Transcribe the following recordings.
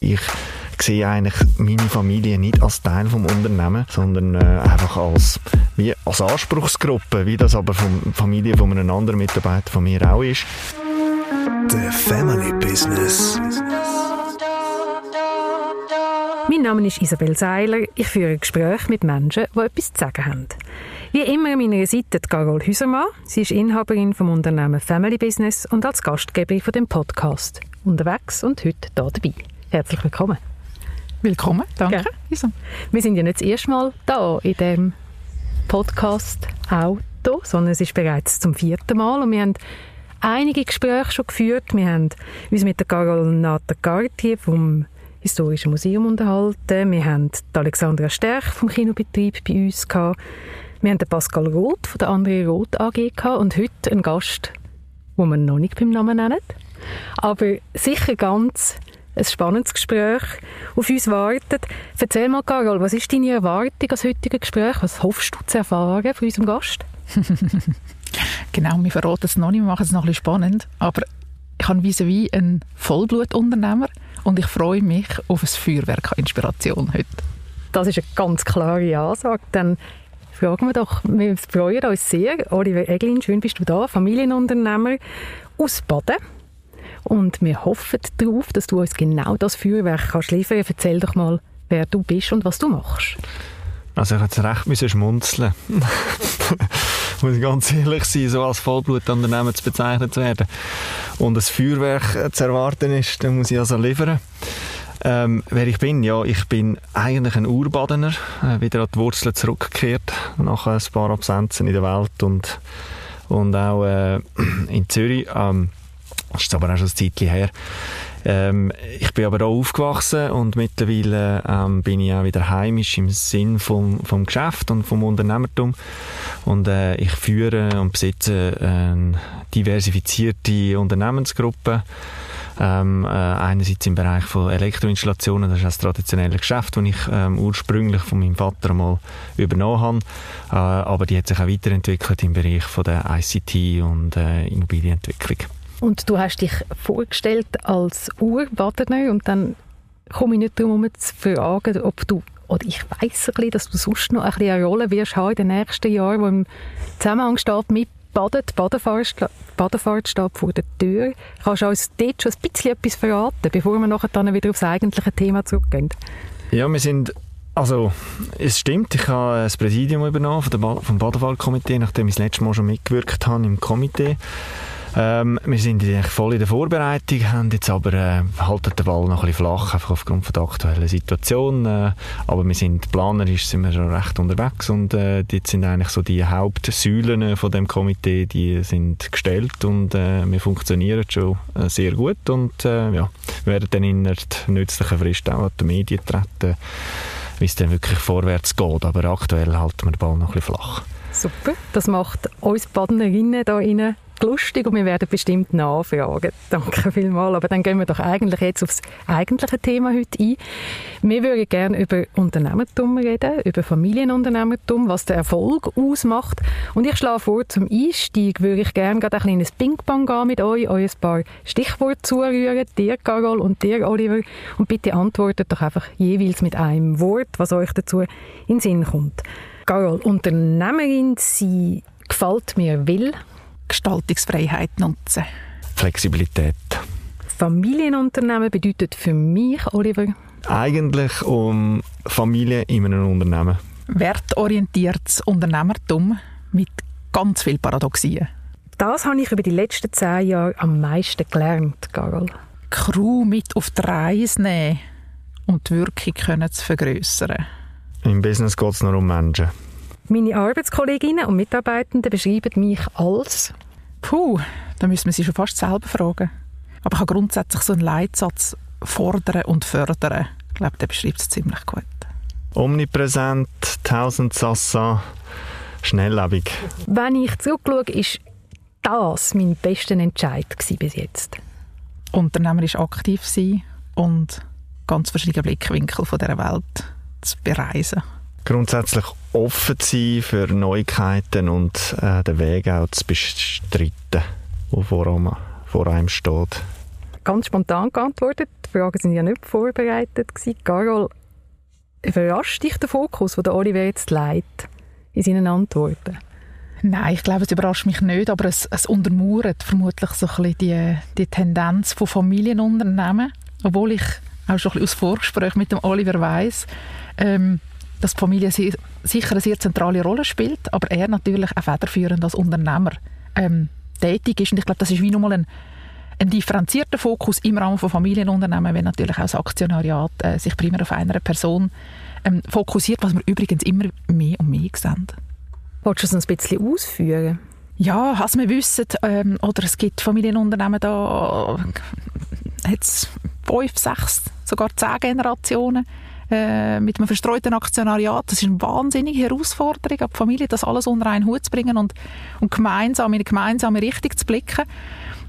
Ich sehe eigentlich meine Familie nicht als Teil vom Unternehmen, sondern äh, einfach als, wie, als Anspruchsgruppe, wie das aber von der Familie von einem anderen Mitarbeiter von mir auch ist. The Family Business. Mein Name ist Isabel Seiler. Ich führe Gespräche mit Menschen, die etwas zu sagen haben. Wie immer an meiner Seite Carol Hüsermann. Sie ist Inhaberin vom Unternehmen Family Business und als Gastgeberin von dem Podcast unterwegs und heute hier dabei. Herzlich willkommen. Willkommen, danke. Ja. Wir sind ja nicht das erste Mal da in dem Podcast Auto, sondern es ist bereits zum vierten Mal und wir haben einige Gespräche schon geführt. Wir haben uns mit der Carol Nata Cartier vom Historischen Museum unterhalten. Wir haben die Alexandra Sterch vom Kinobetrieb bei uns gehabt. Wir haben den Pascal Roth von der André Roth AG gehabt und heute einen Gast, den wir noch nicht beim Namen nennen. Aber sicher ganz ein spannendes Gespräch auf uns wartet. Erzähl mal, Carol, was ist deine Erwartung als heutiges Gespräch? Was hoffst du zu erfahren von unserem Gast? genau, wir verraten es noch nicht, wir machen es noch ein bisschen spannend. Aber ich habe vis-à-vis einen Vollblutunternehmer und ich freue mich auf ein Feuerwerk an Inspiration heute. Das ist eine ganz klare Ansage. Dann fragen wir doch, wir freuen uns sehr. Oliver Eglin, schön bist du da, Familienunternehmer aus Baden. Und wir hoffen darauf, dass du uns genau das Feuerwerk kannst liefern kannst. Erzähl doch mal, wer du bist und was du machst. Also ich hätte recht müssen schmunzeln. muss ich ganz ehrlich sein, so als Vollblutunternehmen zu bezeichnet zu werden. Und ein Feuerwerk zu erwarten ist, dann muss ich also liefern. Ähm, wer ich bin? Ja, ich bin eigentlich ein Urbadener, äh, wieder an die Wurzeln zurückgekehrt, nach ein paar Absenzen in der Welt und, und auch äh, in Zürich. Ähm, das ist aber auch schon ein Zeitchen her. Ähm, ich bin aber auch aufgewachsen und mittlerweile ähm, bin ich auch wieder heimisch im Sinn vom, vom Geschäft und vom Unternehmertum. Und äh, ich führe und besitze eine diversifizierte Unternehmensgruppe. Ähm, äh, einerseits im Bereich von Elektroinstallationen, das ist das traditionelle Geschäft, das ich ähm, ursprünglich von meinem Vater mal übernommen habe, äh, aber die hat sich auch weiterentwickelt im Bereich von der ICT und äh, Immobilienentwicklung. Und du hast dich vorgestellt als Urbadener und dann komme ich nicht darum zu fragen, ob du, oder ich weiss ein bisschen, dass du sonst noch ein bisschen eine Rolle wirst haben in den nächsten Jahren, wo im Zusammenhang steht mit Baden, die Badefahrt, steht vor der Tür. Kannst du uns dort schon ein bisschen etwas verraten, bevor wir nachher dann wieder aufs eigentliche Thema zurückgehen? Ja, wir sind also, es stimmt, ich habe das Präsidium übernommen vom Badefahrtkomitee, nachdem ich das letzte Mal schon mitgewirkt habe im Komitee. Ähm, wir sind voll in der Vorbereitung, haben jetzt aber äh, halten den Ball noch ein flach, einfach aufgrund der aktuellen Situation. Äh, aber wir sind planerisch sind wir schon recht unterwegs und äh, jetzt sind eigentlich so die Hauptsäulen von dem Komitee, die sind gestellt und äh, wir funktionieren schon äh, sehr gut und äh, ja, werden dann in der nützlichen Frist auch an die Medien treten, wie es dann wirklich vorwärts geht. Aber aktuell halten wir den Ball noch ein flach. Super, das macht uns Badnerinnen hier rein lustig und wir werden bestimmt nachfragen. Danke vielmals. Aber dann gehen wir doch eigentlich jetzt aufs eigentliche Thema heute ein. Wir würden gerne über Unternehmertum reden, über Familienunternehmertum, was der Erfolg ausmacht. Und ich schlage vor, zum Einstieg würde ich gerne gerade ein kleines Ping-Pong mit euch, euch ein paar Stichworte zurühren, dir Carol und dir Oliver. Und bitte antwortet doch einfach jeweils mit einem Wort, was euch dazu in den Sinn kommt. Carol, Unternehmerin sein gefällt mir will. Gestaltungsfreiheit nutzen. Flexibilität. Familienunternehmen bedeutet für mich, Oliver? Eigentlich um Familie in einem Unternehmen. Wertorientiertes Unternehmertum mit ganz viel Paradoxien. Das habe ich über die letzten zehn Jahre am meisten gelernt, Carol. Crew mit auf die Reise nehmen und die Wirkung können zu vergrößern. Im Business geht es nur um Menschen. Meine Arbeitskolleginnen und Mitarbeitenden beschreiben mich als Puh, da müssen wir sie schon fast selber fragen. Aber ich habe grundsätzlich so einen Leitsatz fordern und fördern. Ich glaube, der beschreibt es ziemlich gut. Omnipräsent, tausend Sassa, schnelllebig. Wenn ich zurückschaue, ist das mein bester Entscheid bis jetzt. Unternehmerisch aktiv sein und ganz verschiedene Blickwinkel von dieser Welt zu bereisen grundsätzlich offen sein für Neuigkeiten und äh, den Weg auch zu bestreiten, der vor einem, vor einem steht. ganz spontan geantwortet. Die Fragen sind ja nicht vorbereitet gewesen. Carol, überrascht dich der Fokus, den Oliver jetzt leitet in seinen Antworten? Nein, ich glaube, es überrascht mich nicht, aber es, es untermauert vermutlich so ein bisschen die, die Tendenz von Familienunternehmen, obwohl ich auch schon ein bisschen aus Vorgespräch mit dem Oliver weiss, ähm, dass die Familie sicher eine sehr zentrale Rolle spielt, aber er natürlich auch federführend als Unternehmer ähm, tätig ist. Und ich glaube, das ist wie nochmal ein, ein differenzierter Fokus im Rahmen von Familienunternehmen, wenn natürlich auch das Aktionariat äh, sich primär auf einer Person ähm, fokussiert, was wir übrigens immer mehr und mehr sehen. Willst du es ein bisschen ausführen? Ja, als wir wissen, ähm, oder es gibt Familienunternehmen, da hat es fünf, sechs, sogar zehn Generationen äh, mit einem verstreuten Aktionariat. Das ist eine wahnsinnige Herausforderung, die Familie das alles unter einen Hut zu bringen und, und gemeinsam in eine gemeinsame Richtung zu blicken.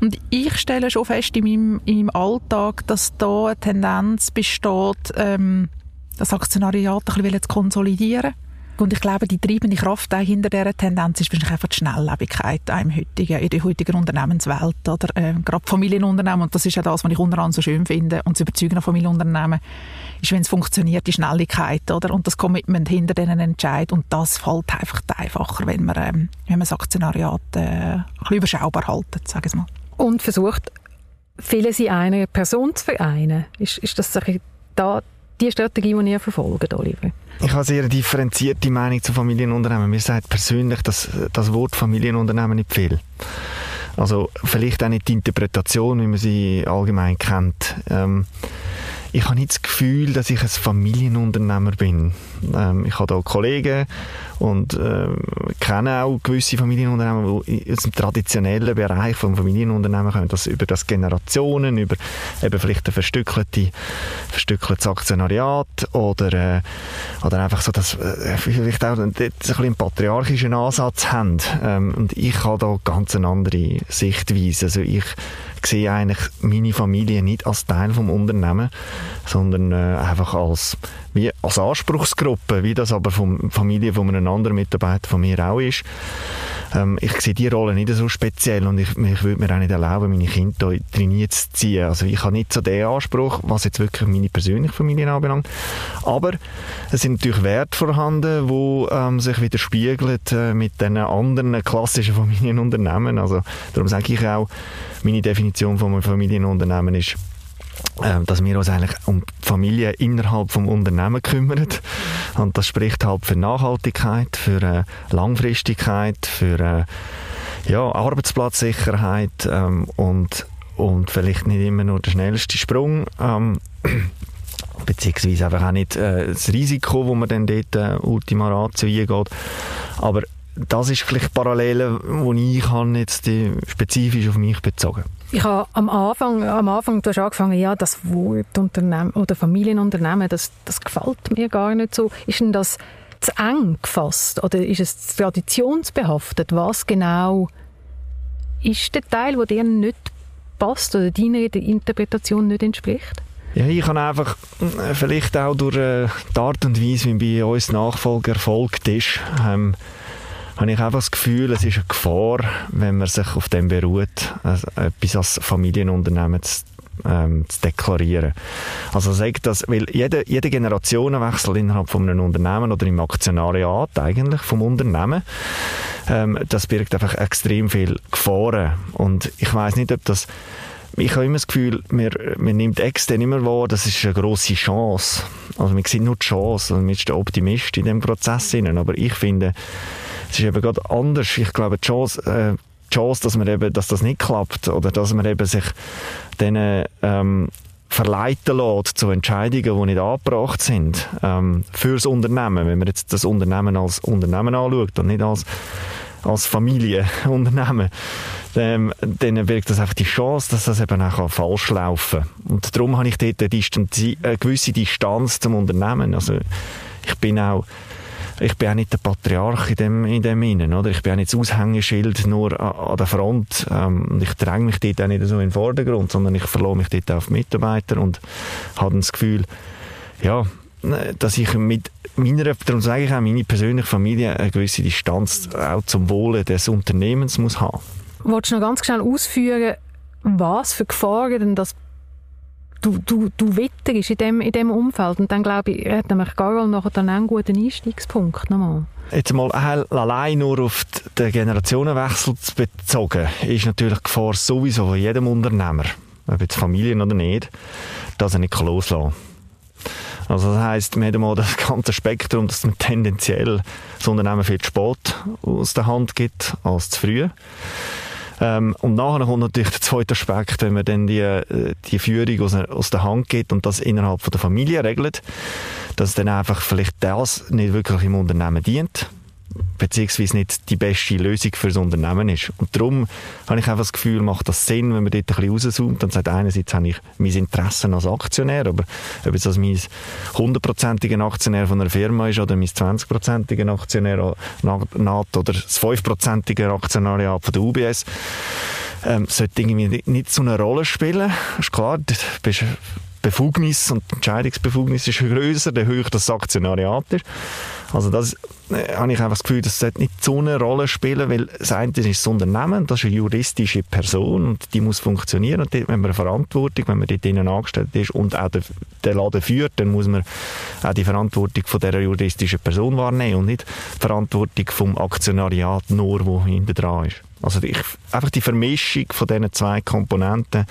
Und ich stelle schon fest in meinem, in meinem Alltag, dass da eine Tendenz besteht, ähm, das Aktionariat ein bisschen zu konsolidieren und ich glaube, die treibende Kraft hinter dieser Tendenz ist wahrscheinlich einfach die Schnelllebigkeit im heutigen, in der heutigen Unternehmenswelt. Oder? Äh, gerade Familienunternehmen, und das ist ja das, was ich unter anderem so schön finde, und das Überzeugen von Familienunternehmen, ist, wenn es funktioniert, die Schnelligkeit oder? und das Commitment hinter diesen Entscheid. Und das fällt einfach einfacher, wenn man, ähm, wenn man das Aktionariat äh, ein bisschen überschaubar haltet, sage ich mal. Und versucht, viele in einer Person zu vereinen. Ist, ist das da die Strategie, die ihr verfolgt, Oliver? Ich habe sehr differenzierte Meinung zu Familienunternehmen. Mir sagt persönlich dass das Wort Familienunternehmen nicht viel. Also vielleicht auch nicht die Interpretation, wie man sie allgemein kennt. Ähm, ich habe nicht das Gefühl, dass ich ein Familienunternehmer bin. Ähm, ich habe da Kollegen und äh, kenne auch gewisse Familienunternehmen, die aus dem traditionellen Bereich von Familienunternehmen kommen, das über das Generationen, über eben vielleicht ein verstückeltes, Aktionariat oder, äh, oder einfach so, dass äh, vielleicht auch ein, ein bisschen patriarchischen Ansatz haben. Ähm, und ich habe da ganz eine andere Sichtweise. Also ich sehe eigentlich meine Familie nicht als Teil vom Unternehmen, sondern äh, einfach als wie als Anspruchsgruppe, wie das aber von Familie von einem anderen Mitarbeiter von mir auch ist. Ähm, ich sehe die Rolle nicht so speziell und ich, ich würde mir auch nicht erlauben, meine Kinder trainiert zu ziehen. Also ich habe nicht so den Anspruch, was jetzt wirklich meine persönliche Familie anbelangt. Aber es sind natürlich Werte vorhanden, die ähm, sich widerspiegeln äh, mit den anderen klassischen Familienunternehmen. Also darum sage ich auch, meine Definition von einem Familienunternehmen ist dass wir uns eigentlich um die Familie innerhalb vom Unternehmen kümmern. Und das spricht halt für Nachhaltigkeit, für äh, Langfristigkeit, für äh, ja, Arbeitsplatzsicherheit ähm, und, und vielleicht nicht immer nur der schnellste Sprung. Ähm, beziehungsweise einfach auch nicht äh, das Risiko, wo man dann dort äh, Ultima Ratio eingeht. Aber das ist vielleicht Parallele, die ich habe jetzt die spezifisch auf mich bezogen. Ich habe am Anfang, am Anfang, du hast angefangen, ja, das Wort Unternehmen oder Familienunternehmen, das, das gefällt mir gar nicht so. Ist denn das zu eng gefasst oder ist es traditionsbehaftet? Was genau ist der Teil, der dir nicht passt oder deiner Interpretation nicht entspricht? Ja, ich kann einfach äh, vielleicht auch durch äh, die Art und Weise, wie bei uns Nachfolger erfolgt ist, ähm, habe ich einfach das Gefühl, es ist eine Gefahr, wenn man sich auf dem beruht, also etwas als Familienunternehmen zu ähm, zu deklarieren. Also sagt das, weil jeder, jeder Generationenwechsel innerhalb von einem Unternehmen oder im Aktionariat eigentlich vom Unternehmen, ähm, das birgt einfach extrem viel Gefahren. Und ich weiß nicht, ob das ich habe immer das Gefühl, man, man nimmt extern immer wahr, das ist eine grosse Chance. Also wir sehen nur die Chance, also man ist der Optimist in dem Prozess. Aber ich finde, es ist eben gerade anders. Ich glaube, die Chance, äh, die Chance dass, man eben, dass das nicht klappt oder dass man eben sich diesen ähm, verleiten lässt zu Entscheidungen, die nicht angebracht sind ähm, fürs Unternehmen. Wenn man jetzt das Unternehmen als Unternehmen anschaut und nicht als als Familienunternehmen, ähm, dann birgt das einfach die Chance, dass das eben auch falsch laufen kann. Und darum habe ich dort eine, eine gewisse Distanz zum Unternehmen. Also ich bin auch ich bin auch nicht der Patriarch in dem, in dem Innen, oder? Ich bin auch nicht das Aushängeschild nur an, an der Front. Ähm, ich dränge mich dort auch nicht so in den Vordergrund, sondern ich verlasse mich dort auf Mitarbeiter und habe das Gefühl, ja, dass ich mit meiner, darum sage ich auch, meine persönliche Familie eine gewisse Distanz auch zum Wohle des Unternehmens muss haben. Wolltest du noch ganz schnell ausführen, was für Gefahren denn das du, du, du witterst in dem, in dem Umfeld. Und dann glaube ich, hat nämlich Carol nachher dann einen guten Einstiegspunkt nochmal. Jetzt mal allein nur auf den Generationenwechsel bezogen, ist natürlich die Gefahr sowieso von jedem Unternehmer, ob jetzt Familien oder nicht, dass er nicht loslassen kann. Also das heisst, wir haben mal das ganze Spektrum, dass man tendenziell das Unternehmen viel zu spät aus der Hand gibt als zu früh. Ähm, und nachher kommt natürlich der zweite Aspekt, wenn man dann die, äh, die Führung aus, aus der Hand geht und das innerhalb von der Familie regelt, dass dann einfach vielleicht das nicht wirklich im Unternehmen dient beziehungsweise nicht die beste Lösung für das Unternehmen ist. Und darum habe ich einfach das Gefühl, macht das Sinn, wenn man dort ein bisschen rauszoomt und sagt, einerseits habe ich mein Interesse als Aktionär, aber ob es das mein hundertprozentiger Aktionär von einer Firma ist oder mein 20-prozentiger Aktionär NAT oder das 5-prozentige Aktionariat von der UBS, ähm, sollte irgendwie nicht so eine Rolle spielen. Ist klar, du bist Befugnis und Entscheidungsbefugnis ist größer, der höher das Aktionariat ist. Also das äh, habe ich einfach das Gefühl, das sollte nicht so eine Rolle spielen, weil das eine ist das Unternehmen, das ist eine juristische Person und die muss funktionieren und dort haben wir eine Verantwortung, wenn man dort innen angestellt ist und auch den, den Laden führt, dann muss man auch die Verantwortung von dieser juristischen Person wahrnehmen und nicht die Verantwortung vom Aktionariat nur, wo hinter dran ist. Also ich, einfach die Vermischung von diesen zwei Komponenten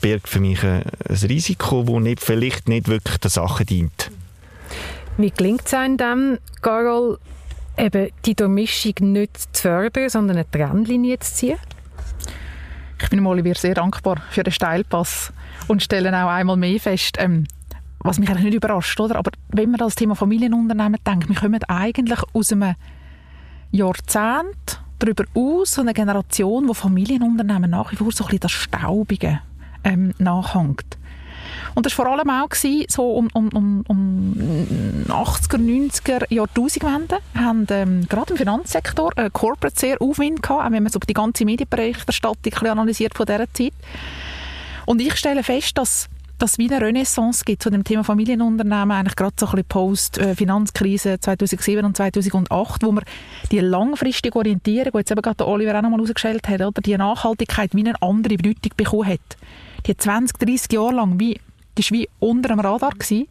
birgt für mich ein, ein Risiko, das nicht, vielleicht nicht wirklich der Sache dient. Wie gelingt es einem dann, Carol, eben die Durchmischung nicht zu fördern, sondern eine Trennlinie zu ziehen? Ich bin Olivier sehr dankbar für den Steilpass und stelle auch einmal mehr fest, ähm, was mich eigentlich nicht überrascht, oder? aber wenn man das Thema Familienunternehmen denkt, wir kommen eigentlich aus einem Jahrzehnt darüber aus, eine Generation, wo Familienunternehmen nach wie vor so ein bisschen das Staubige ähm, nachhängt. Und das war vor allem auch gewesen, so um, um, um, um 80er, 90er Jahrtausendwende haben ähm, gerade im Finanzsektor äh, Corporate sehr Aufwind gehabt, auch wenn man so die ganze Medienberichterstattung analysiert von dieser Zeit. Und ich stelle fest, dass dass es eine Renaissance gibt zu dem Thema Familienunternehmen, eigentlich gerade so ein bisschen Post-Finanzkrise 2007 und 2008, wo man die langfristige Orientierung, die jetzt eben gerade Oliver auch nochmal rausgestellt hat, oder die Nachhaltigkeit wie eine andere Bedeutung bekommen hat. Die 20, 30 Jahre lang wie das war wie unter dem Radar. Gewesen.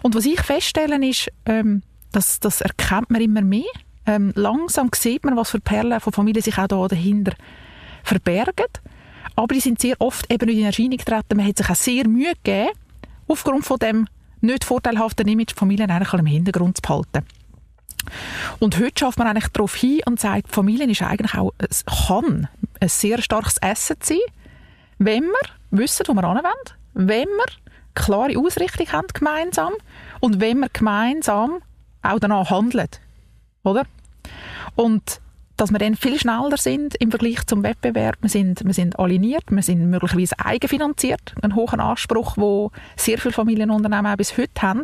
Und was ich feststelle, ist, ähm, dass das erkennt man immer mehr. Ähm, langsam sieht man, was für Perlen von Familien sich auch da dahinter verbergen. Aber die sind sehr oft eben nicht in Erscheinung getreten. Man hat sich auch sehr Mühe gegeben, aufgrund von dem nicht vorteilhaften Image Familien eigentlich im Hintergrund zu behalten. Und heute schafft man eigentlich darauf hin und sagt, Familien ist eigentlich auch, es kann ein sehr starkes Asset sein, wenn wir wissen, wo wir hinwollen, wenn wir klare Ausrichtung haben gemeinsam und wenn wir gemeinsam auch danach handeln. Oder? Und dass wir dann viel schneller sind im Vergleich zum Wettbewerb. Wir sind, wir sind aligniert, wir sind möglicherweise eigenfinanziert, ein hoher Anspruch, wo sehr viele Familienunternehmen auch bis heute haben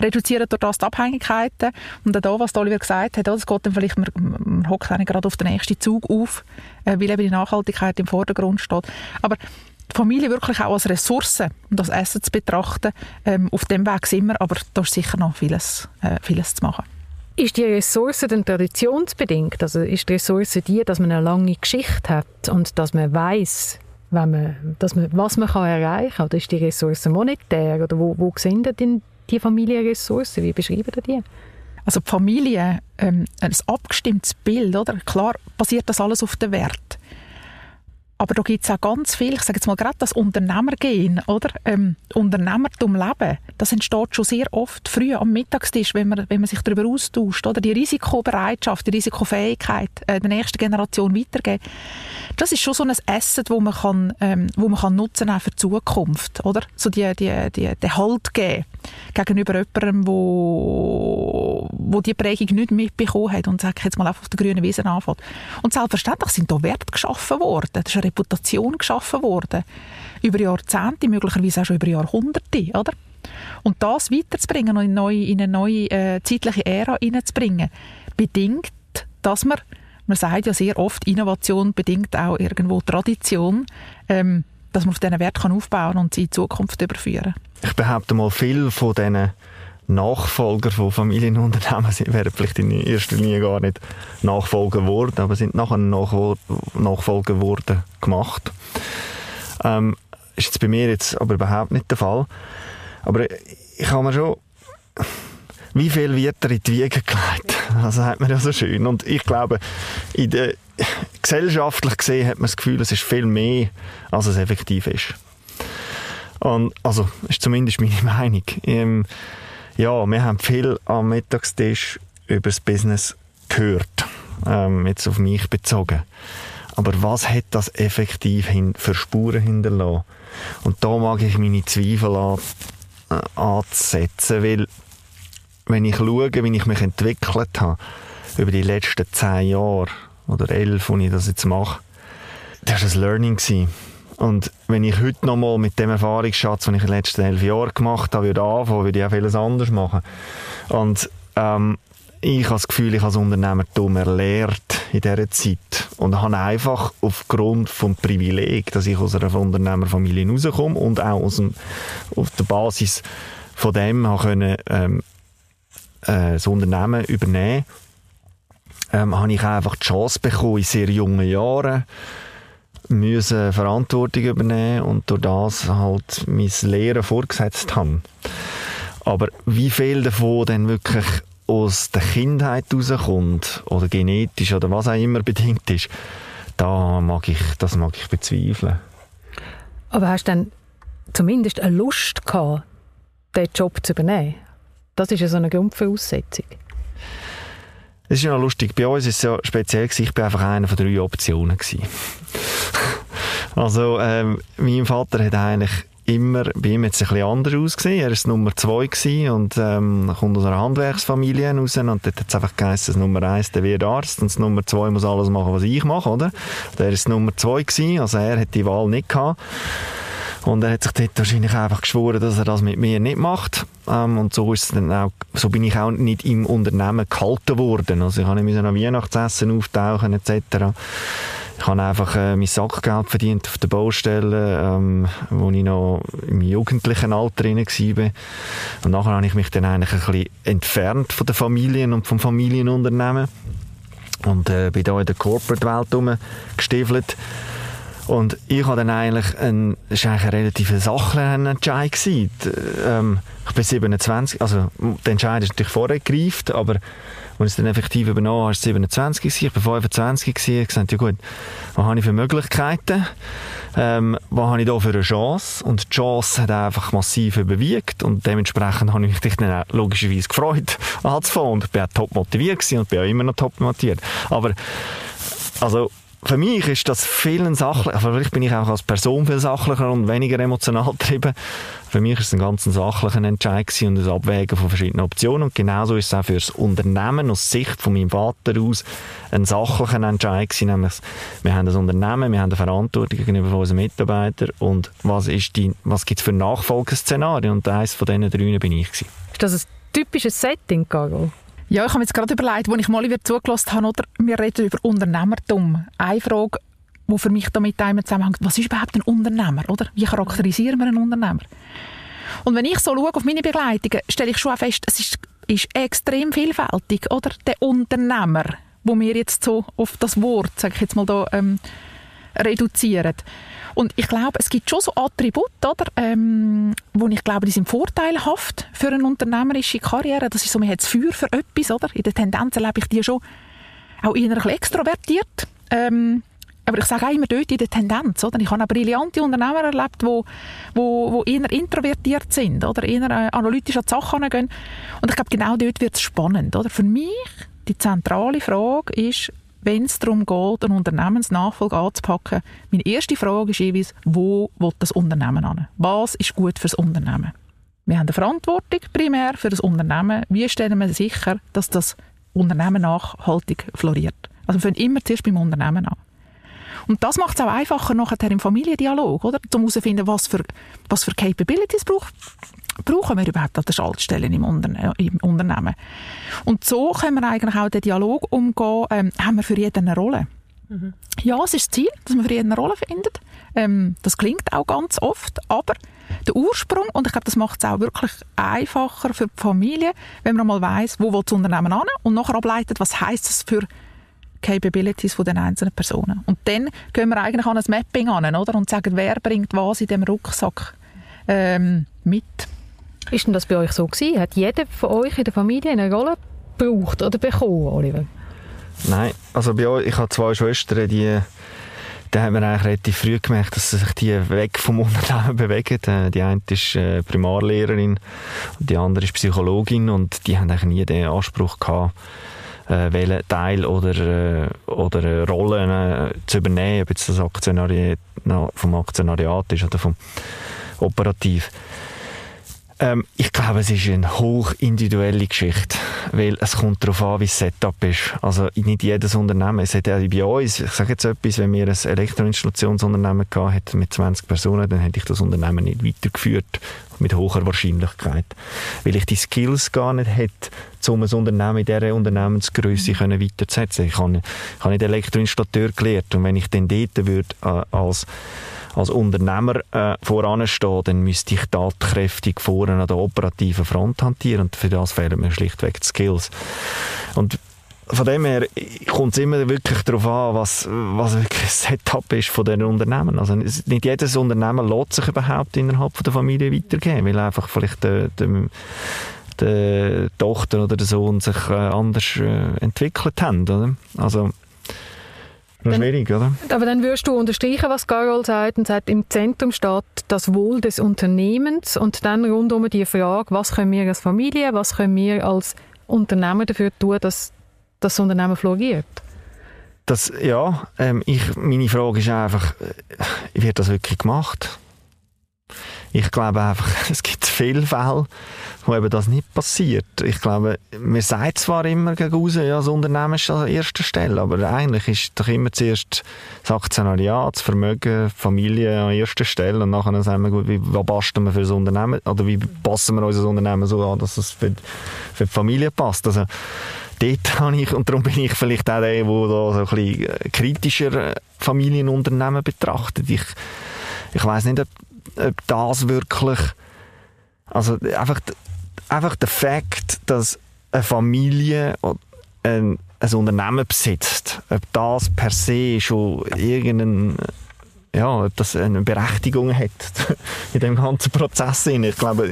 reduzieren durch das die Abhängigkeiten. Und auch da, was Oliver gesagt hat, das geht dann vielleicht, man, man hockt gerade auf den nächsten Zug auf, äh, weil eben die Nachhaltigkeit im Vordergrund steht. Aber die Familie wirklich auch als Ressource und als Essen zu betrachten. Ähm, auf dem Weg sind wir, aber da ist sicher noch vieles, äh, vieles zu machen. Ist die Ressource denn traditionsbedingt? Also ist die Ressource die, dass man eine lange Geschichte hat und dass man weiß, man, dass man, was man kann erreichen kann? Oder ist die Ressource monetär? Oder wo, wo sehen denn die Familienressourcen? Wie beschreiben Sie die? Also die Familie, ähm, ein abgestimmtes Bild, oder? Klar basiert das alles auf den Wert. Aber da gibt es auch ganz viel, ich sage jetzt mal gerade das Unternehmergehen, oder? Ähm, Unternehmertum leben, das entsteht schon sehr oft früh am Mittagstisch, wenn man, wenn man sich darüber austauscht, oder? Die Risikobereitschaft, die Risikofähigkeit äh, der nächsten Generation weitergeben. Das ist schon so ein Asset, wo man kann, ähm, wo man kann nutzen auch für die Zukunft, oder? So die, die, die, den Halt geben gegenüber jemandem, wo, wo die Prägung nicht mitbekommen hat und sagt jetzt mal auf der grünen Wiese anfängt. Und selbstverständlich sind da Werte geschaffen worden. Das ist eine Reputation geschaffen worden. Über Jahrzehnte, möglicherweise auch schon über Jahrhunderte, oder? Und das weiterzubringen und in, neue, in eine neue äh, zeitliche Ära hineinzubringen, bedingt, dass man, man sagt ja sehr oft, Innovation bedingt auch irgendwo Tradition, ähm, dass man auf diesen Wert kann aufbauen und sie in Zukunft überführen. Ich behaupte mal, viel von diesen Nachfolger von Familienunternehmen wären vielleicht in erster Linie gar nicht Nachfolger geworden, aber sind nachher Nachfolger geworden gemacht. Ähm, ist jetzt bei mir jetzt aber überhaupt nicht der Fall. Aber ich habe mir schon wie viel wird er in die Wiege gelegt? Das sagt man ja so schön. Und ich glaube, in der, gesellschaftlich gesehen hat man das Gefühl, es ist viel mehr, als es effektiv ist. Und, also, ist zumindest meine Meinung. Ähm, ja, wir haben viel am Mittagstisch über das Business gehört. Ähm, jetzt auf mich bezogen. Aber was hat das effektiv hin für Spuren hinterlassen? Und da mag ich meine Zweifel an, äh, ansetzen, weil wenn ich schaue, wie ich mich entwickelt habe, über die letzten zehn Jahre oder elf, wo ich das jetzt mache, das war ein Learning. Und wenn ich heute noch mal mit dem Erfahrungsschatz, den ich in den letzten elf Jahren gemacht habe, würde anfangen, würde ich auch vieles anders machen. Und ähm, ich habe das Gefühl, ich habe das Unternehmertum erlehrt in dieser Zeit und habe einfach aufgrund vom Privileg, dass ich aus einer Unternehmerfamilie rauskomme und auch aus dem, auf der Basis von dem habe können, ähm, äh, das Unternehmen übernehmen, ähm, habe ich einfach die Chance bekommen, in sehr jungen Jahren müssen Verantwortung übernehmen und durch das halt mein Lehren vorgesetzt haben. Aber wie viel davon dann wirklich aus der Kindheit rauskommt oder genetisch oder was auch immer bedingt ist, da mag ich, das mag ich bezweifeln. Aber hast du dann zumindest eine Lust gehabt, diesen Job zu übernehmen? Das ist ja so eine Grundvoraussetzung. Es ist ja noch lustig. Bei uns ist es ja speziell ich war einfach einer von drei Optionen also, ähm, mein Vater hat eigentlich immer, bei ihm jetzt ein bisschen anders ausgesehen. Er war Nummer zwei gewesen und ähm, kommt aus einer Handwerksfamilie raus und dort hat es einfach geheißen, Nummer eins, der wird Arzt und das Nummer zwei muss alles machen, was ich mache, oder? Der ist Nummer zwei gewesen, also er hat die Wahl nicht gehabt. Und er hat sich dort wahrscheinlich einfach geschworen, dass er das mit mir nicht macht. Ähm, und so ist dann auch, so bin ich auch nicht im Unternehmen gehalten worden. Also ich habe nicht an Weihnachtsessen auftauchen, etc. Ich habe einfach äh, mein Sackgeld verdient auf der Baustelle, ähm, wo ich noch im jugendlichen Alter drin war. Und nachher habe ich mich dann eigentlich ein bisschen entfernt von der Familie und vom Familienunternehmen. Und äh, bin da in der Corporate-Welt rumgestiefelt. Und ich habe dann eigentlich ein, das war eigentlich ein relativ sachlicher Entscheid gewesen. Ähm, ich bin 27, also der Entscheid ist natürlich vorher gegreift, aber als ich es dann effektiv übernommen habe, war es 27 gewesen, ich bin 25 gewesen, ich gesagt, ja gut, was habe ich für Möglichkeiten? Ähm, was habe ich da für eine Chance? Und die Chance hat einfach massiv überwiegt und dementsprechend habe ich mich dann auch logischerweise gefreut anzufangen und ich bin auch top motiviert gewesen und bin auch immer noch top motiviert. Aber, also, für mich ist das vielen sachlich, also vielleicht bin ich auch als Person viel sachlicher und weniger emotional getrieben. Für mich ist es ein ganz sachlicher Entscheid und das Abwägen von verschiedenen Optionen. Und genauso ist es auch für das Unternehmen aus Sicht von meinem Vater aus ein sachlicher Entscheid nämlich wir haben das Unternehmen, wir haben eine Verantwortung gegenüber unseren Mitarbeitern und was was gibt es für Nachfolgeszenarien? Und eines von diesen drei bin ich gewesen. Ist das ein typisches Setting, Carol? Ja, ich habe mir jetzt gerade überlegt, als ich mal wieder zugelassen habe, oder, wir reden über Unternehmertum. Eine Frage, die für mich damit einmal zusammenhängt, was ist überhaupt ein Unternehmer? Oder? Wie charakterisieren wir einen Unternehmer? Und wenn ich so schaue auf meine Begleitungen, stelle ich schon fest, es ist, ist extrem vielfältig, oder? Der Unternehmer, wo wir jetzt so auf das Wort, sage ich jetzt mal da, ähm, reduzieren. Und ich glaube, es gibt schon so Attribute, oder, ähm, wo ich glaube, die sind vorteilhaft für eine unternehmerische Karriere. Das ist so, man hat das Feuer für etwas, oder? In der Tendenz erlebe ich die schon auch eher ein bisschen extrovertiert. Ähm, aber ich sage auch immer dort in der Tendenz, oder? Ich habe auch brillante Unternehmer erlebt, wo, wo, wo eher introvertiert sind, oder? Eher äh, analytisch an die Sachen gehen. Und ich glaube, genau dort wird es spannend, oder? Für mich, die zentrale Frage ist, wenn es darum geht, eine Unternehmensnachfolge anzupacken, meine erste Frage ist jeweils, wo will das Unternehmen an? Was ist gut für das Unternehmen? Wir haben eine Verantwortung primär für das Unternehmen. Wie stellen wir sicher, dass das Unternehmen nachhaltig floriert? Also wir fangen immer zuerst beim Unternehmen an. Und das macht es auch einfacher nachher im Familiendialog, oder? Um herauszufinden, was für, was für Capabilities braucht, brauchen wir überhaupt an den Schaltstellen im, Unterne im Unternehmen. Und so können wir eigentlich auch den Dialog umgehen, ähm, haben wir für jeden eine Rolle. Mhm. Ja, es ist das Ziel, dass man für jeden eine Rolle findet. Ähm, das klingt auch ganz oft, aber der Ursprung, und ich glaube, das macht es auch wirklich einfacher für die Familie, wenn man mal weiß, wo will das Unternehmen an und nachher ableitet, was heißt das für Capabilities von den einzelnen Personen. Und dann gehen wir eigentlich an ein Mapping an, oder? Und sagen, wer bringt was in dem Rucksack ähm, mit. Ist denn das bei euch so gewesen? Hat jeder von euch in der Familie eine Rolle gebraucht oder bekommen, Oliver? Nein, also bei euch, ich habe zwei Schwestern, die da haben wir eigentlich relativ früh gemerkt, dass sich die weg vom Unternehmen bewegen. Äh, die eine ist äh, Primarlehrerin die andere ist Psychologin und die haben eigentlich nie den Anspruch gehabt, äh, welchen Teil oder, oder Rollen zu übernehmen, ob jetzt das Aktionariat, vom Aktionariat ist oder vom Operativ. Ähm, ich glaube, es ist eine hoch individuelle Geschichte, weil es kommt darauf an, wie das Setup ist. Also nicht jedes Unternehmen, es hat ja bei uns, ich sage jetzt etwas, wenn wir ein Elektroinstallationsunternehmen gehabt hätten mit 20 Personen, dann hätte ich das Unternehmen nicht weitergeführt, mit hoher Wahrscheinlichkeit. Weil ich die Skills gar nicht hätte, um ein Unternehmen in dieser Unternehmensgröße mhm. weiterzusetzen. Ich habe, ich habe nicht Elektroinstallateur gelernt und wenn ich dann dort würde, äh, als als Unternehmer äh, voranstehen, dann müsste ich tatkräftig vorne an der operativen Front hantieren und für das fehlen mir schlichtweg die Skills. Und von dem her kommt es immer wirklich darauf an, was, was wirklich das Setup ist von den Unternehmen. Also nicht jedes Unternehmen lässt sich überhaupt innerhalb von der Familie weitergeben, weil einfach vielleicht der, der, die Tochter oder der Sohn sich äh, anders äh, entwickelt haben. Oder? Also noch schwierig, oder? Aber dann würdest du unterstreichen, was Carol sagt und sagt, im Zentrum steht das Wohl des Unternehmens und dann rundum die Frage, was können wir als Familie, was können wir als Unternehmer dafür tun, dass das Unternehmen floriert? Das, ja, ähm, ich, meine Frage ist einfach, äh, wird das wirklich gemacht? Ich glaube einfach, es gibt viele Fälle, wo eben das nicht passiert. Ich glaube, man sagt zwar immer gegen raus, ja, das Unternehmen ist an erster Stelle, aber eigentlich ist doch immer zuerst das Aktionariat, das Vermögen, Familie an erster Stelle und nachher sagen wir, gut, wie, basteln wir für das Unternehmen oder wie passen wir unser Unternehmen so an, dass es für, für die Familie passt. Also, dort habe ich, und darum bin ich vielleicht auch der, der da so ein bisschen kritischer Familienunternehmen betrachtet. Ich, ich weiß nicht, ob, ob das wirklich, also einfach einfach der Fakt, dass eine Familie ein, ein Unternehmen besitzt, ob das per se schon irgendeinen ja, ob das eine Berechtigung hat in dem ganzen Prozess. Ich glaube,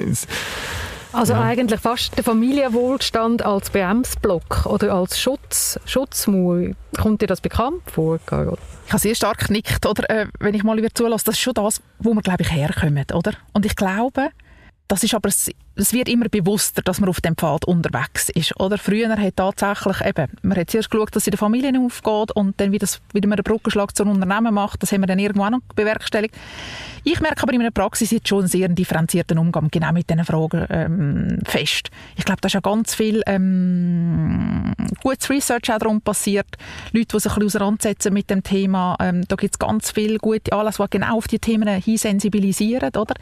also ja. eigentlich fast der Familienwohlstand als Bremsblock oder als Schutz, Schutzmauer. Kommt dir das bekannt vor, Carol? Ich habe sehr stark genickt, oder? Äh, wenn ich mal wieder zulasse, das ist schon das, wo wir, glaube ich, herkommen, oder? Und ich glaube, das ist aber, es wird immer bewusster, dass man auf dem Pfad unterwegs ist. Oder früher hat tatsächlich eben, man hat zuerst geschaut, dass es in der Familie aufgeht und dann, wie, das, wie man einen Brückenschlag zum Unternehmen macht, das haben wir dann irgendwann noch bewerkstelligt. Ich merke aber in meiner Praxis jetzt schon einen sehr differenzierten Umgang genau mit diesen Fragen ähm, fest. Ich glaube, da ist ja ganz viel ähm, gutes Research auch darum passiert. Leute, die sich ein bisschen auseinandersetzen mit dem Thema. Ähm, da gibt es ganz viel gute Anlässe, die genau auf die Themen hinsensibilisieren, oder?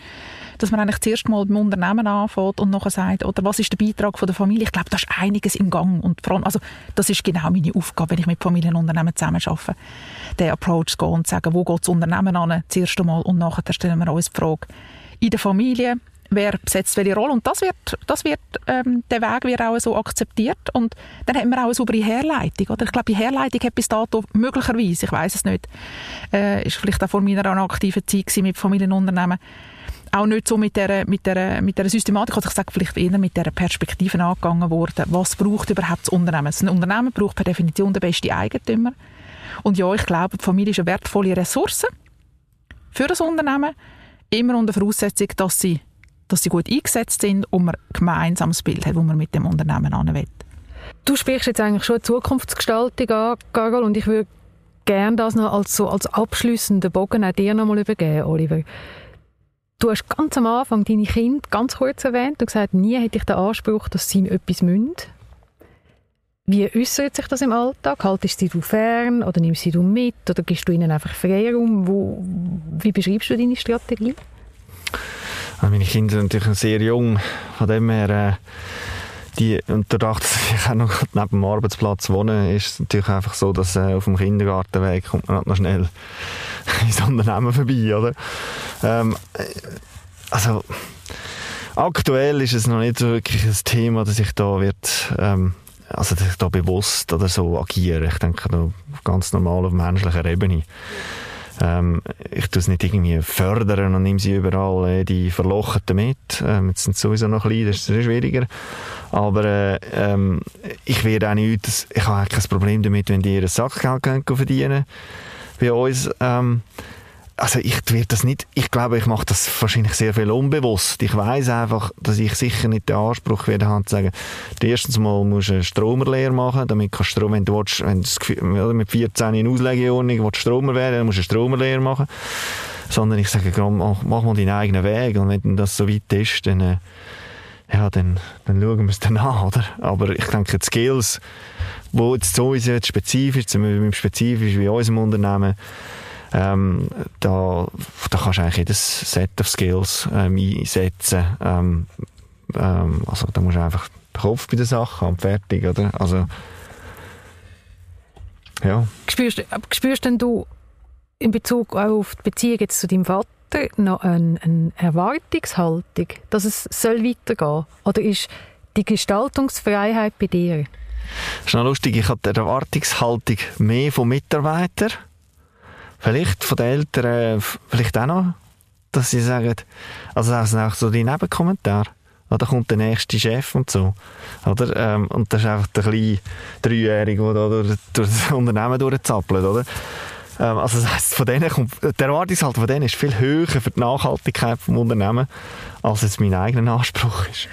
dass man eigentlich zuerst mal beim Unternehmen anfängt und nachher sagt, oder was ist der Beitrag von der Familie? Ich glaube, da ist einiges im Gang und vor allem, also das ist genau meine Aufgabe, wenn ich mit Familienunternehmen zusammen arbeite, den Approach zu gehen und zu sagen, wo geht das Unternehmen an, zuerst einmal und nachher stellen wir uns die Frage, in der Familie, wer besetzt welche Rolle? Und das wird, das wird ähm, der Weg wird auch so akzeptiert und dann haben wir auch eine saubere Herleitung oder? Ich glaube die Herleitung hat bis dato möglicherweise ich weiß es nicht äh, ist vielleicht auch vor meiner aktiven Zeit mit Familienunternehmen auch nicht so mit der, mit der, mit der Systematik, also ich sage vielleicht eher mit der Perspektive angegangen worden, was braucht überhaupt das Unternehmen. Ein Unternehmen braucht per Definition den besten Eigentümer. Und ja, ich glaube, die Familie ist eine wertvolle Ressource für das Unternehmen, immer unter Voraussetzung, dass sie, dass sie gut eingesetzt sind und man ein gemeinsames Bild hat, das man mit dem Unternehmen anwählt. Du sprichst jetzt eigentlich schon Zukunftsgestaltung an, Carol, und ich würde gerne das noch als, so als abschließenden Bogen auch dir noch mal übergeben, Oliver. Du hast ganz am Anfang deine Kinder ganz kurz erwähnt und gesagt, nie hätte ich den Anspruch, dass sie etwas müssen. Wie äußert sich das im Alltag? Haltest du sie fern oder nimmst du sie mit oder gibst du ihnen einfach Freiraum? Wo, wie beschreibst du deine Strategie? Also meine Kinder sind natürlich sehr jung, von dem her äh, die, und dadurch, dass ich auch noch neben dem Arbeitsplatz wohne, ist es natürlich einfach so, dass äh, auf dem Kindergartenweg kommt man halt noch schnell ins Unternehmen vorbei, oder? Ähm, also, aktuell ist es noch nicht wirklich ein Thema, dass ich da wird, ähm, also da bewusst oder so agieren. Ich denke, da ganz normal auf menschlicher Ebene. Ähm, ich tue es nicht irgendwie fördern und nehme sie überall äh, die Verlocheten mit. Ähm, jetzt sind sie sowieso noch klein, das ist schwieriger. Aber äh, ähm, ich werde auch nicht, ich habe kein Problem damit, wenn die ihr Sackgeld verdienen bei uns. Ähm, also ich werde das nicht, ich glaube, ich mache das wahrscheinlich sehr viel unbewusst. Ich weiß einfach, dass ich sicher nicht den Anspruch werde haben zu sagen, erstens mal musst du einen Stromer leer machen, damit kannst Strom, wenn du, willst, wenn du mit 14 in Auslegeordnung willst Stromer werden, dann musst du einen Stromer leer machen. Sondern ich sage, mach, mach mal deinen eigenen Weg und wenn das so weit ist, dann, äh, ja, dann, dann schauen wir es dann an, oder? Aber ich denke, die Skills, wo jetzt so jetzt spezifisch, zumindest spezifisch wie unserem Unternehmen, ähm, da, da kannst du eigentlich jedes Set of Skills ähm, einsetzen. Ähm, ähm, also da musst du einfach den Kopf bei der Sache haben, fertig, oder? Also, ja. Spürst, spürst denn du in Bezug auf die Beziehung jetzt zu deinem Vater noch eine, eine Erwartungshaltung, dass es soll weitergehen Oder ist die Gestaltungsfreiheit bei dir? Das ist noch lustig, ich habe die Erwartungshaltung mehr von Mitarbeitern Vielleicht von den Eltern, vielleicht auch noch, dass sie sagen, also das sind auch so die Nebenkommentare. Da kommt der nächste Chef und so. Oder? Ähm, und das ist einfach der kleine Dreijährige, der durch, durch das Unternehmen durchzappelt, oder? Ähm, also das heisst, von denen kommt, der Erwartungshaltung von denen ist viel höher für die Nachhaltigkeit des Unternehmens, als jetzt mein eigener Anspruch ist.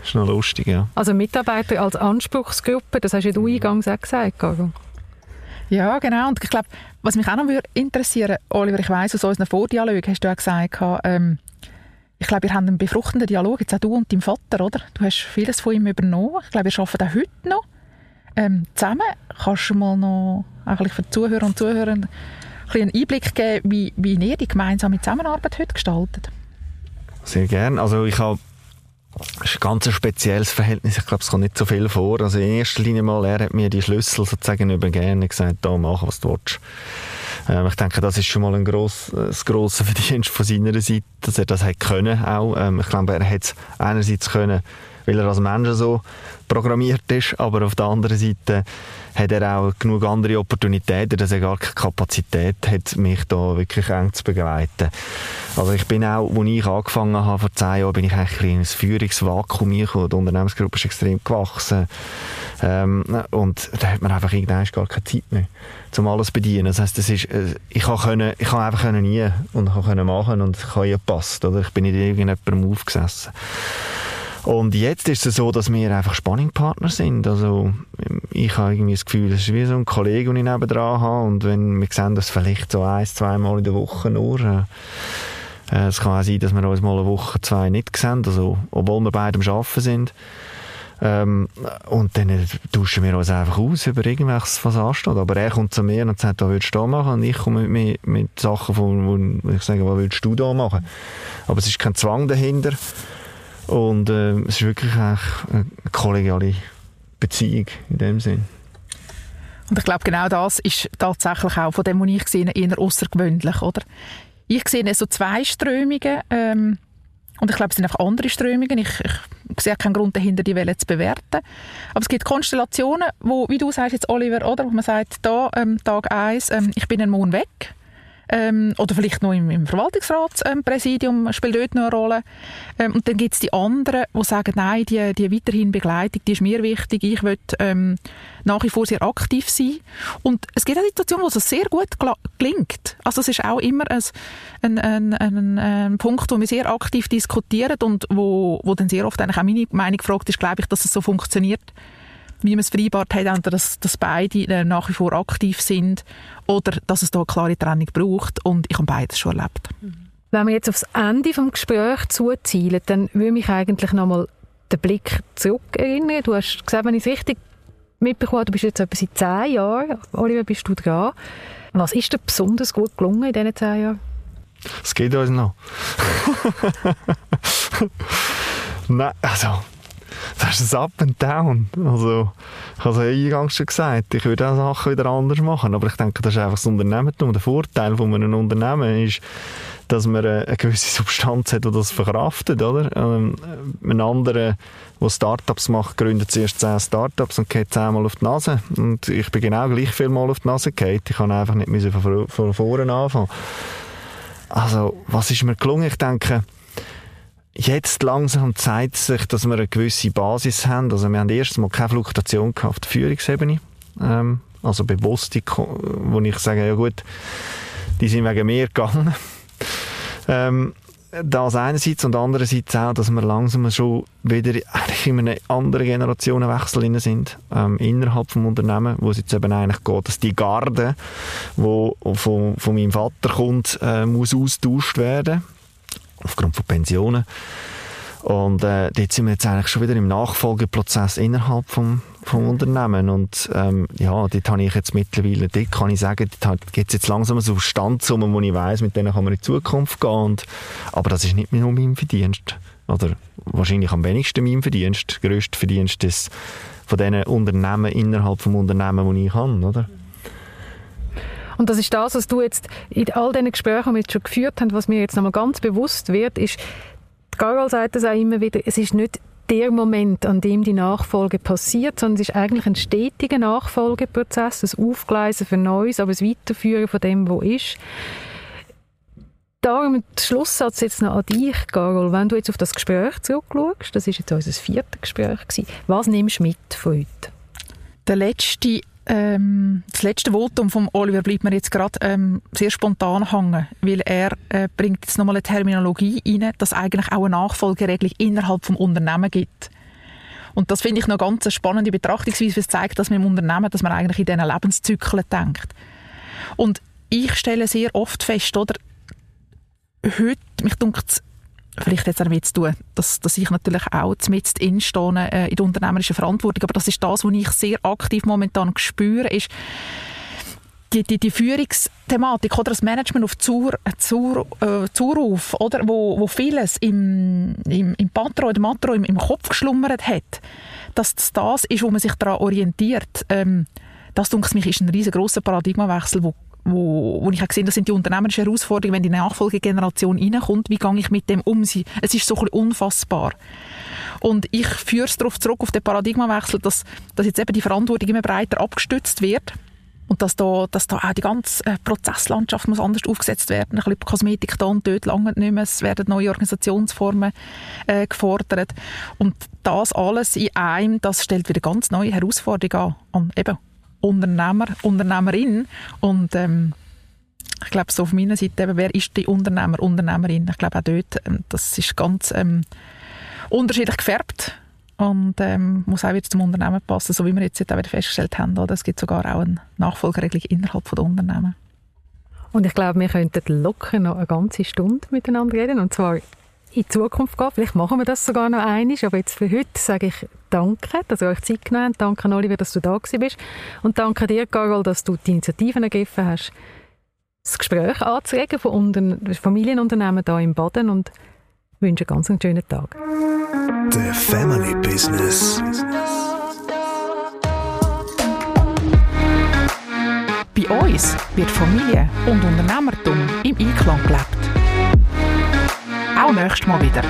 Das ist noch lustig, ja. Also Mitarbeiter als Anspruchsgruppe, das hast ja du eingangs auch gesagt, Caro. Ja, genau. Und ich glaube, was mich auch noch interessieren würde, Oliver, ich weiss, aus unseren Vordialogen hast du auch gesagt, ähm, ich glaube, ihr habt einen befruchtenden Dialog, jetzt auch du und dein Vater, oder? Du hast vieles von ihm übernommen. Ich glaube, ihr arbeitet auch heute noch ähm, zusammen. Kannst du mal noch eigentlich für die Zuhörer und Zuhörer einen Einblick geben, wie, wie ihr die gemeinsame Zusammenarbeit heute gestaltet? Sehr gerne. Also ich habe das ist ein ganz spezielles Verhältnis. Ich glaube, es kommt nicht so viel vor. Also in erster Linie mal, er hat mir die Schlüssel sozusagen übergeben und gesagt, da mach, was du willst. Ähm, ich denke, das ist schon mal ein gross, ein grosser Verdienst von seiner Seite, dass er das hat können auch. Ähm, ich glaube, er hat es einerseits können, weil er als Mensch so programmiert ist, aber auf der anderen Seite hat er auch genug andere Opportunitäten, dass er gar keine Kapazität hat, mich da wirklich eng zu begleiten. Also ich bin auch, als ich angefangen habe, vor zehn Jahren, bin ich eigentlich in ein Führungsvakuum gekommen. Die Unternehmensgruppe ist extrem gewachsen. Ähm, und da hat man einfach irgendwann gar keine Zeit mehr, um alles zu bedienen. Das heisst, das ist, äh, ich können, ich kann einfach nie und kann machen und ich habe gepasst, oder? Ich bin nicht irgendjemandem aufgesessen. Und jetzt ist es so, dass wir einfach Spanningpartner sind. Also, ich habe irgendwie das Gefühl, es ist wie so ein Kollege, den ich nebenan habe. Und wenn wir sehen, dass vielleicht so ein, zweimal in der Woche nur, äh, es kann auch sein, dass wir uns mal eine Woche, zwei nicht sehen, also, obwohl wir beide am Arbeiten sind. Ähm, und dann tauschen wir uns einfach aus über irgendwas, was ansteht. Aber er kommt zu mir und sagt, was willst du da machen? Und ich komme mit, mit Sachen, wo, wo ich sage, was willst du da machen? Aber es ist kein Zwang dahinter. Und äh, es ist wirklich eine kollegiale Beziehung in dem Sinn. Und ich glaube, genau das ist tatsächlich auch von dem, was ich sehe, eher außergewöhnlich, oder? Ich sehe so zwei Strömungen, ähm, und ich glaube, es sind einfach andere Strömungen. Ich, ich sehe keinen Grund dahinter, die Welle zu bewerten. Aber es gibt Konstellationen, wo, wie du sagst jetzt, Oliver, oder? Wo man sagt, da, ähm, Tag 1, ähm, ich bin einen Monat weg ähm, oder vielleicht noch im, im Verwaltungsratspräsidium ähm, spielt dort noch eine Rolle. Ähm, und dann gibt es die anderen, die sagen, nein, die, die weiterhin Begleitung, die ist mir wichtig, ich will ähm, nach wie vor sehr aktiv sein. Und es gibt auch Situationen, wo es sehr gut gelingt. Also es ist auch immer ein, ein, ein, ein, ein Punkt, wo wir sehr aktiv diskutieren und wo, wo dann sehr oft eigentlich auch meine Meinung gefragt ist, glaube ich, dass es so funktioniert wie man es vereinbart hat, entweder dass, dass beide äh, nach wie vor aktiv sind oder dass es da eine klare Trennung braucht und ich habe beides schon erlebt. Wenn wir jetzt aufs Ende des Gesprächs zuzielen, dann würde mich eigentlich nochmal den Blick zurück erinnern. Du hast gesagt, wenn ich es richtig mitbekommen du bist jetzt etwa seit zehn Jahren, Oliver, bist du dran. Was ist dir besonders gut gelungen in diesen zehn Jahren? Es geht uns noch. Nein, also das ist ein Up and Down. Also, ich habe es eingangs schon gesagt, ich würde auch Sachen wieder anders machen, aber ich denke, das ist einfach das Unternehmertum. Der Vorteil von einem Unternehmen ist, dass man eine gewisse Substanz hat, die das verkraftet, oder? Ähm, ein anderer, der Startups macht, gründet zuerst zehn Startups und geht zehnmal auf die Nase. Und ich bin genau gleich viel Mal auf die Nase gefallen. Ich kann einfach nicht von vorne anfangen. Also, was ist mir gelungen? Ich denke, jetzt langsam zeigt sich, dass wir eine gewisse Basis haben. Also wir haben erstens mal keine Fluktuation auf der Führungsebene. Ähm, also bewusste, wo ich sage, ja gut, die sind wegen mir gegangen. Ähm, das einerseits und andererseits auch, dass wir langsam schon wieder eigentlich in einem anderen Generationenwechsel sind, ähm, innerhalb des Unternehmens, wo es jetzt eben eigentlich geht, dass die Garde, die von, von meinem Vater kommt, äh, muss austauscht werden, aufgrund von Pensionen. Und äh, dort sind wir jetzt eigentlich schon wieder im Nachfolgeprozess innerhalb vom, vom Unternehmen. Und ähm, ja, dort habe ich jetzt mittlerweile, dort kann ich sagen, dort gibt es jetzt langsam so Standsummen, wo ich weiss, mit denen kann man in die Zukunft gehen. Und, aber das ist nicht mehr nur mein Verdienst. Oder wahrscheinlich am wenigsten mein Verdienst. Der grösste Verdienst ist von diesen Unternehmen innerhalb des Unternehmens, das ich habe. Oder? Und das ist das, was du jetzt in all diesen Gesprächen, die wir jetzt schon geführt haben, was mir jetzt nochmal ganz bewusst wird, ist, Carol sagt das auch immer wieder, es ist nicht der Moment, an dem die Nachfolge passiert, sondern es ist eigentlich ein stetiger Nachfolgeprozess, das Aufgleisen für Neues, aber das Weiterführen von dem, was ist. Darum der Schlusssatz jetzt noch an dich, Carol. Wenn du jetzt auf das Gespräch zurückschaust, das ist jetzt unser viertes Gespräch gewesen, was nimmst du mit von heute? Der letzte ähm, das letzte Votum von Oliver bleibt mir jetzt gerade ähm, sehr spontan hängen, weil er äh, bringt jetzt nochmal eine Terminologie rein, dass eigentlich auch eine Nachfolgeregelung innerhalb vom Unternehmen gibt. Und das finde ich noch ganz eine spannende Betrachtungsweise, weil es zeigt, dass man im Unternehmen, dass man eigentlich in diesen Lebenszyklen denkt. Und ich stelle sehr oft fest, oder, heute, mich dunkt vielleicht jetzt damit zu tun, dass, dass ich natürlich auch mit instehe äh, in der unternehmerischen Verantwortung, aber das ist das, was ich sehr aktiv momentan spüre, ist die, die, die Führungsthematik oder? Das Management auf Zur, Zur, äh, Zuruf, oder, wo, wo vieles im, im, im Patro, im Matro, im, im Kopf geschlummert hat, dass das das ist, wo man sich daran orientiert. Ähm, das, denke ich, ist ein riesengroßer Paradigmawechsel, wo wo, wo ich gesehen das sind die unternehmerischen Herausforderungen, wenn die Nachfolgegeneration reinkommt, wie gehe ich mit dem um? Es ist so ein bisschen unfassbar. Und ich führe es darauf zurück, auf den Paradigmawechsel, dass, dass jetzt eben die Verantwortung immer breiter abgestützt wird und dass da, dass da auch die ganze äh, Prozesslandschaft muss anders aufgesetzt werden. Ein bisschen Kosmetik da und dort lange nicht mehr. Es werden neue Organisationsformen äh, gefordert. Und das alles in einem, das stellt wieder ganz neue Herausforderungen an. an eben Unternehmer, Unternehmerin und ähm, ich glaube, so auf meiner Seite, eben, wer ist die Unternehmer, Unternehmerin? Ich glaube auch dort, ähm, das ist ganz ähm, unterschiedlich gefärbt und ähm, muss auch wieder zum Unternehmen passen, so wie wir jetzt auch wieder festgestellt haben. Oder? Es gibt sogar auch eine Nachfolgeregelung innerhalb der Unternehmen. Und ich glaube, wir könnten locker noch eine ganze Stunde miteinander reden und zwar in die Zukunft gehen. Vielleicht machen wir das sogar noch einmal, aber jetzt für heute sage ich Danke, dass ihr euch Zeit genommen habt. Danke, Oliver, dass du da bist. Und danke dir, Carol, dass du die Initiativen ergriffen hast, das Gespräch anzuregen von Unter Familienunternehmen hier im Baden und wünsche einen ganz schönen Tag. The Family Business. Bei uns wird Familie und Unternehmertum im Einklang gelebt. Auch nächstes Mal wieder.